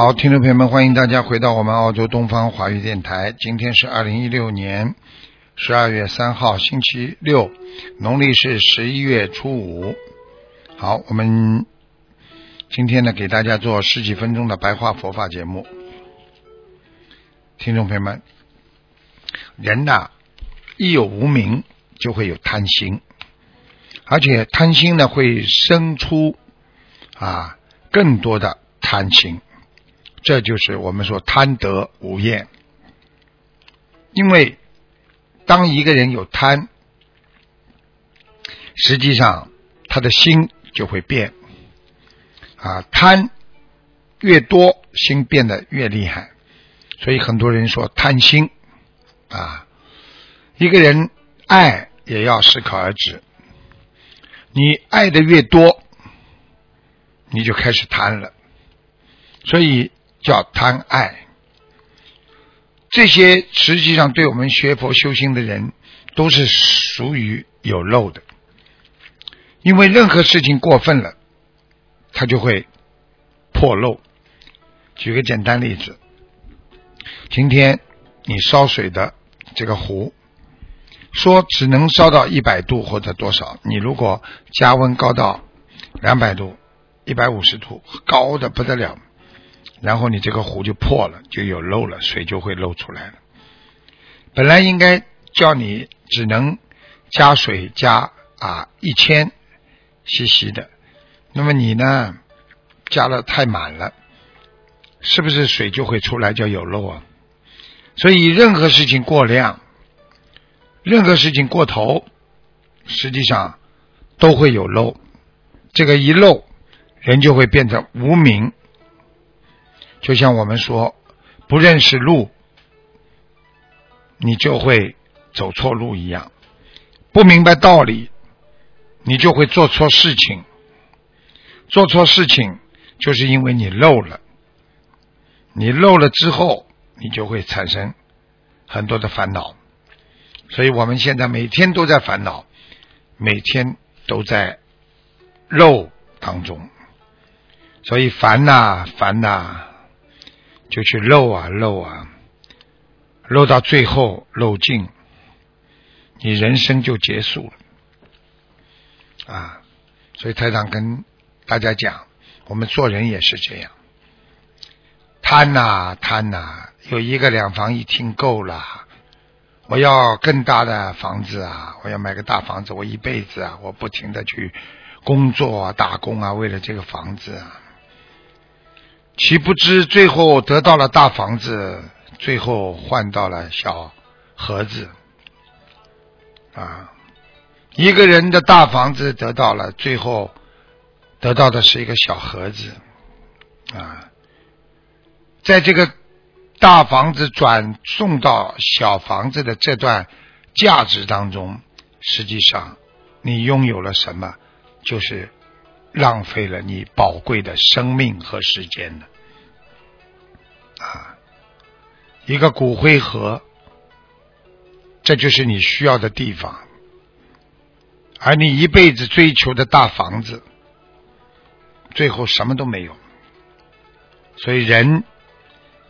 好，听众朋友们，欢迎大家回到我们澳洲东方华语电台。今天是二零一六年十二月三号，星期六，农历是十一月初五。好，我们今天呢，给大家做十几分钟的白话佛法节目。听众朋友们，人呐，一有无名，就会有贪心，而且贪心呢，会生出啊更多的贪心。这就是我们说贪得无厌，因为当一个人有贪，实际上他的心就会变啊，贪越多，心变得越厉害。所以很多人说贪心啊，一个人爱也要适可而止。你爱的越多，你就开始贪了，所以。叫贪爱，这些实际上对我们学佛修心的人都是属于有漏的，因为任何事情过分了，它就会破漏。举个简单例子，今天你烧水的这个壶，说只能烧到一百度或者多少，你如果加温高到两百度、一百五十度，高的不得了。然后你这个壶就破了，就有漏了，水就会漏出来了。本来应该叫你只能加水加啊一千 cc 的，那么你呢加的太满了，是不是水就会出来叫有漏啊？所以任何事情过量，任何事情过头，实际上都会有漏。这个一漏，人就会变成无名。就像我们说，不认识路，你就会走错路一样；不明白道理，你就会做错事情。做错事情，就是因为你漏了。你漏了之后，你就会产生很多的烦恼。所以我们现在每天都在烦恼，每天都在漏当中。所以烦呐，烦呐。就去漏啊漏啊，漏到最后漏尽，你人生就结束了啊！所以台长跟大家讲，我们做人也是这样，贪呐贪呐，有一个两房一厅够了，我要更大的房子啊！我要买个大房子，我一辈子啊，我不停的去工作啊、打工啊，为了这个房子啊。岂不知最后得到了大房子，最后换到了小盒子啊！一个人的大房子得到了，最后得到的是一个小盒子啊！在这个大房子转送到小房子的这段价值当中，实际上你拥有了什么？就是。浪费了你宝贵的生命和时间的啊！一个骨灰盒，这就是你需要的地方，而你一辈子追求的大房子，最后什么都没有。所以人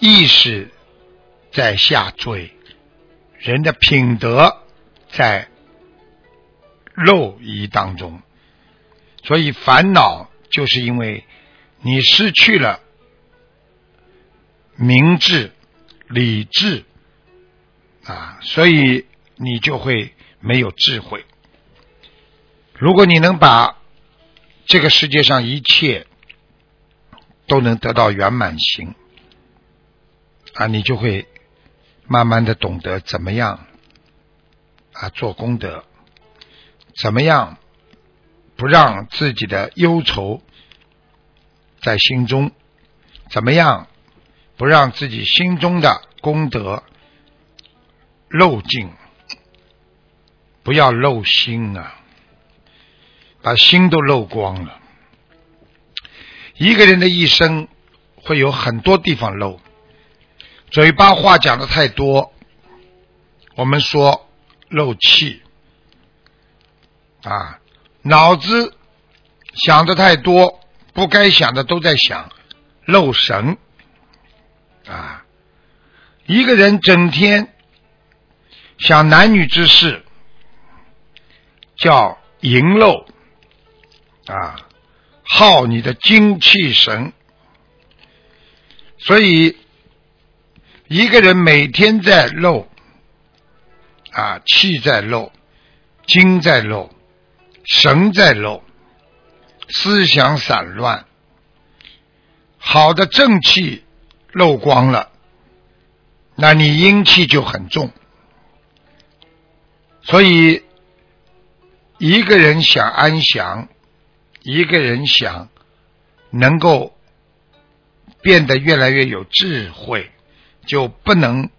意识在下坠，人的品德在漏遗当中。所以烦恼就是因为你失去了明智、理智啊，所以你就会没有智慧。如果你能把这个世界上一切都能得到圆满性啊，你就会慢慢的懂得怎么样啊做功德，怎么样。不让自己的忧愁在心中，怎么样？不让自己心中的功德漏尽？不要漏心啊，把心都漏光了。一个人的一生会有很多地方漏，嘴巴话讲的太多，我们说漏气。啊，脑子想的太多，不该想的都在想，漏神啊。一个人整天想男女之事。叫淫漏啊，耗你的精气神。所以一个人每天在漏啊，气在漏，精在漏，神在漏，思想散乱，好的正气漏光了，那你阴气就很重。所以。一个人想安详，一个人想能够变得越来越有智慧，就不能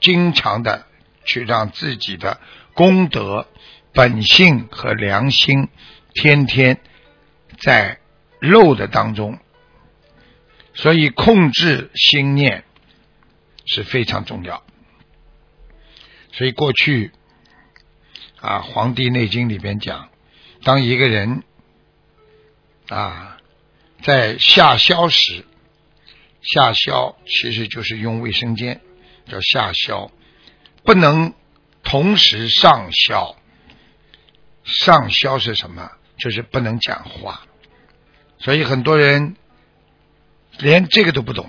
经常的去让自己的功德、本性和良心天天在漏的当中。所以，控制心念是非常重要。所以，过去。啊，《黄帝内经》里边讲，当一个人啊在下消时，下消其实就是用卫生间，叫下消，不能同时上消。上消是什么？就是不能讲话。所以很多人连这个都不懂。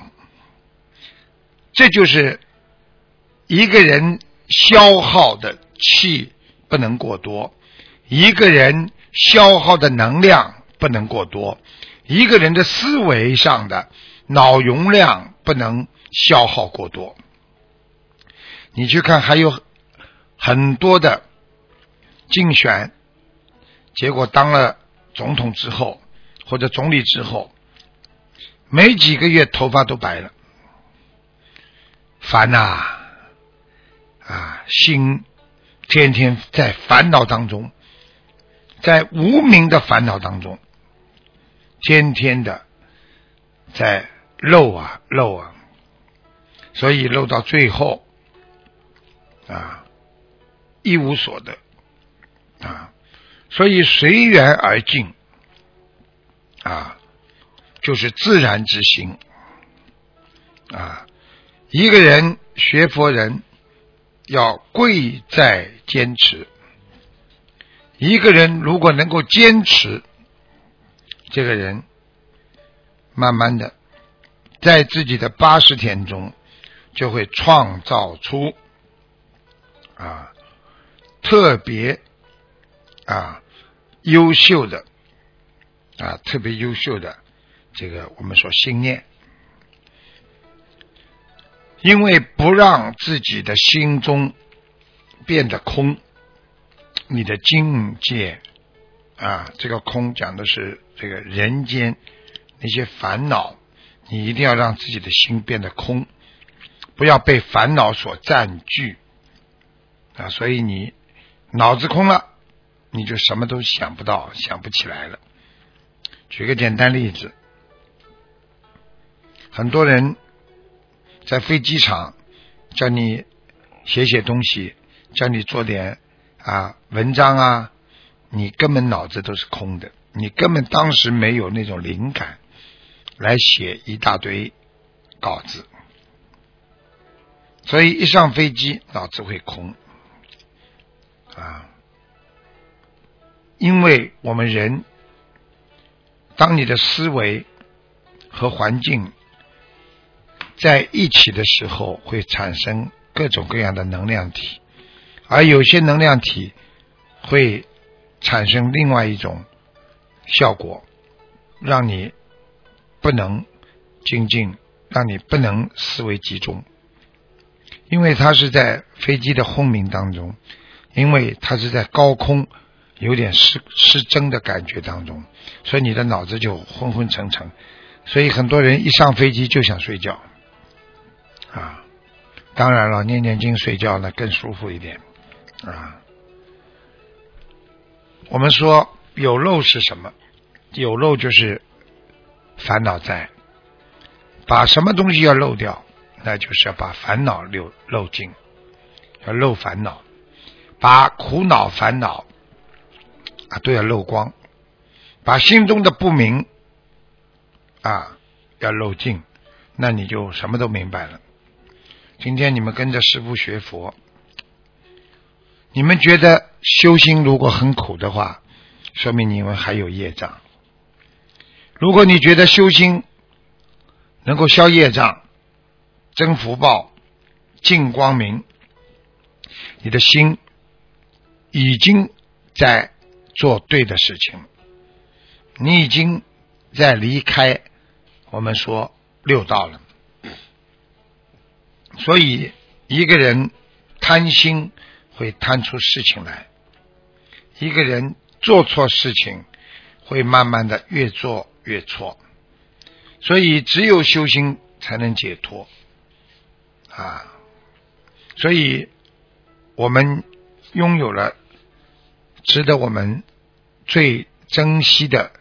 这就是一个人消耗的气。不能过多，一个人消耗的能量不能过多，一个人的思维上的脑容量不能消耗过多。你去看，还有很多的竞选，结果当了总统之后或者总理之后，没几个月头发都白了，烦呐，啊，心。天天在烦恼当中，在无名的烦恼当中，天天的在漏啊漏啊，所以漏到最后啊一无所得。啊，所以随缘而进啊，就是自然之心啊，一个人学佛人。要贵在坚持。一个人如果能够坚持，这个人慢慢的在自己的八十天中就会创造出啊特别啊优秀的啊特别优秀的这个我们说心念。因为不让自己的心中变得空，你的境界啊，这个空讲的是这个人间那些烦恼，你一定要让自己的心变得空，不要被烦恼所占据啊。所以你脑子空了，你就什么都想不到，想不起来了。举个简单例子，很多人。在飞机场，叫你写写东西，叫你做点啊文章啊，你根本脑子都是空的，你根本当时没有那种灵感来写一大堆稿子，所以一上飞机脑子会空啊，因为我们人，当你的思维和环境。在一起的时候会产生各种各样的能量体，而有些能量体会产生另外一种效果，让你不能精进，让你不能思维集中，因为它是在飞机的轰鸣当中，因为它是在高空有点失失真的感觉当中，所以你的脑子就昏昏沉沉，所以很多人一上飞机就想睡觉啊。当然了，念念经睡觉呢更舒服一点啊。我们说有漏是什么？有漏就是烦恼在。把什么东西要漏掉？那就是要把烦恼漏漏尽，要漏烦恼，把苦恼烦恼啊都要漏光，把心中的不明啊要漏尽，那你就什么都明白了。今天你们跟着师傅学佛，你们觉得修心如果很苦的话，说明你们还有业障。如果你觉得修心能够消业障、增福报、净光明，你的心已经在做对的事情，你已经在离开我们说六道了。所以，一个人贪心会贪出事情来；一个人做错事情，会慢慢的越做越错。所以，只有修心才能解脱啊！所以，我们拥有了值得我们最珍惜的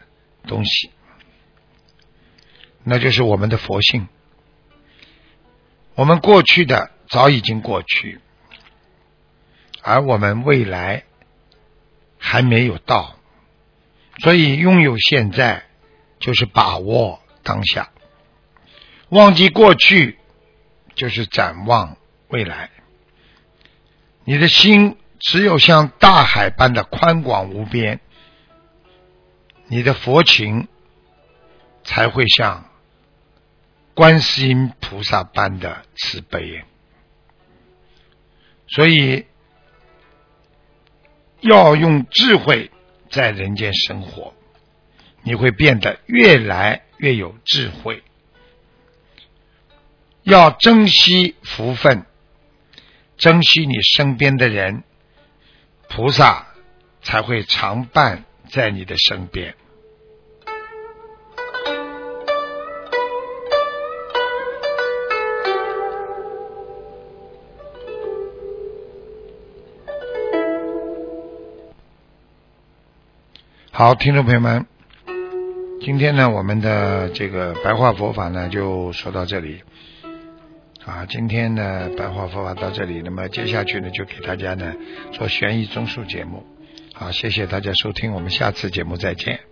东西，那就是我们的佛性。我们过去的早已经过去，而我们未来还没有到，所以拥有现在就是把握当下，忘记过去就是展望未来。你的心只有像大海般的宽广无边，你的佛情才会像。观世音菩萨般的慈悲，所以要用智慧在人间生活，你会变得越来越有智慧。要珍惜福分，珍惜你身边的人，菩萨才会常伴在你的身边。好，听众朋友们，今天呢，我们的这个白话佛法呢，就说到这里。啊，今天呢，白话佛法到这里，那么接下去呢，就给大家呢做悬疑综述节目。好，谢谢大家收听，我们下次节目再见。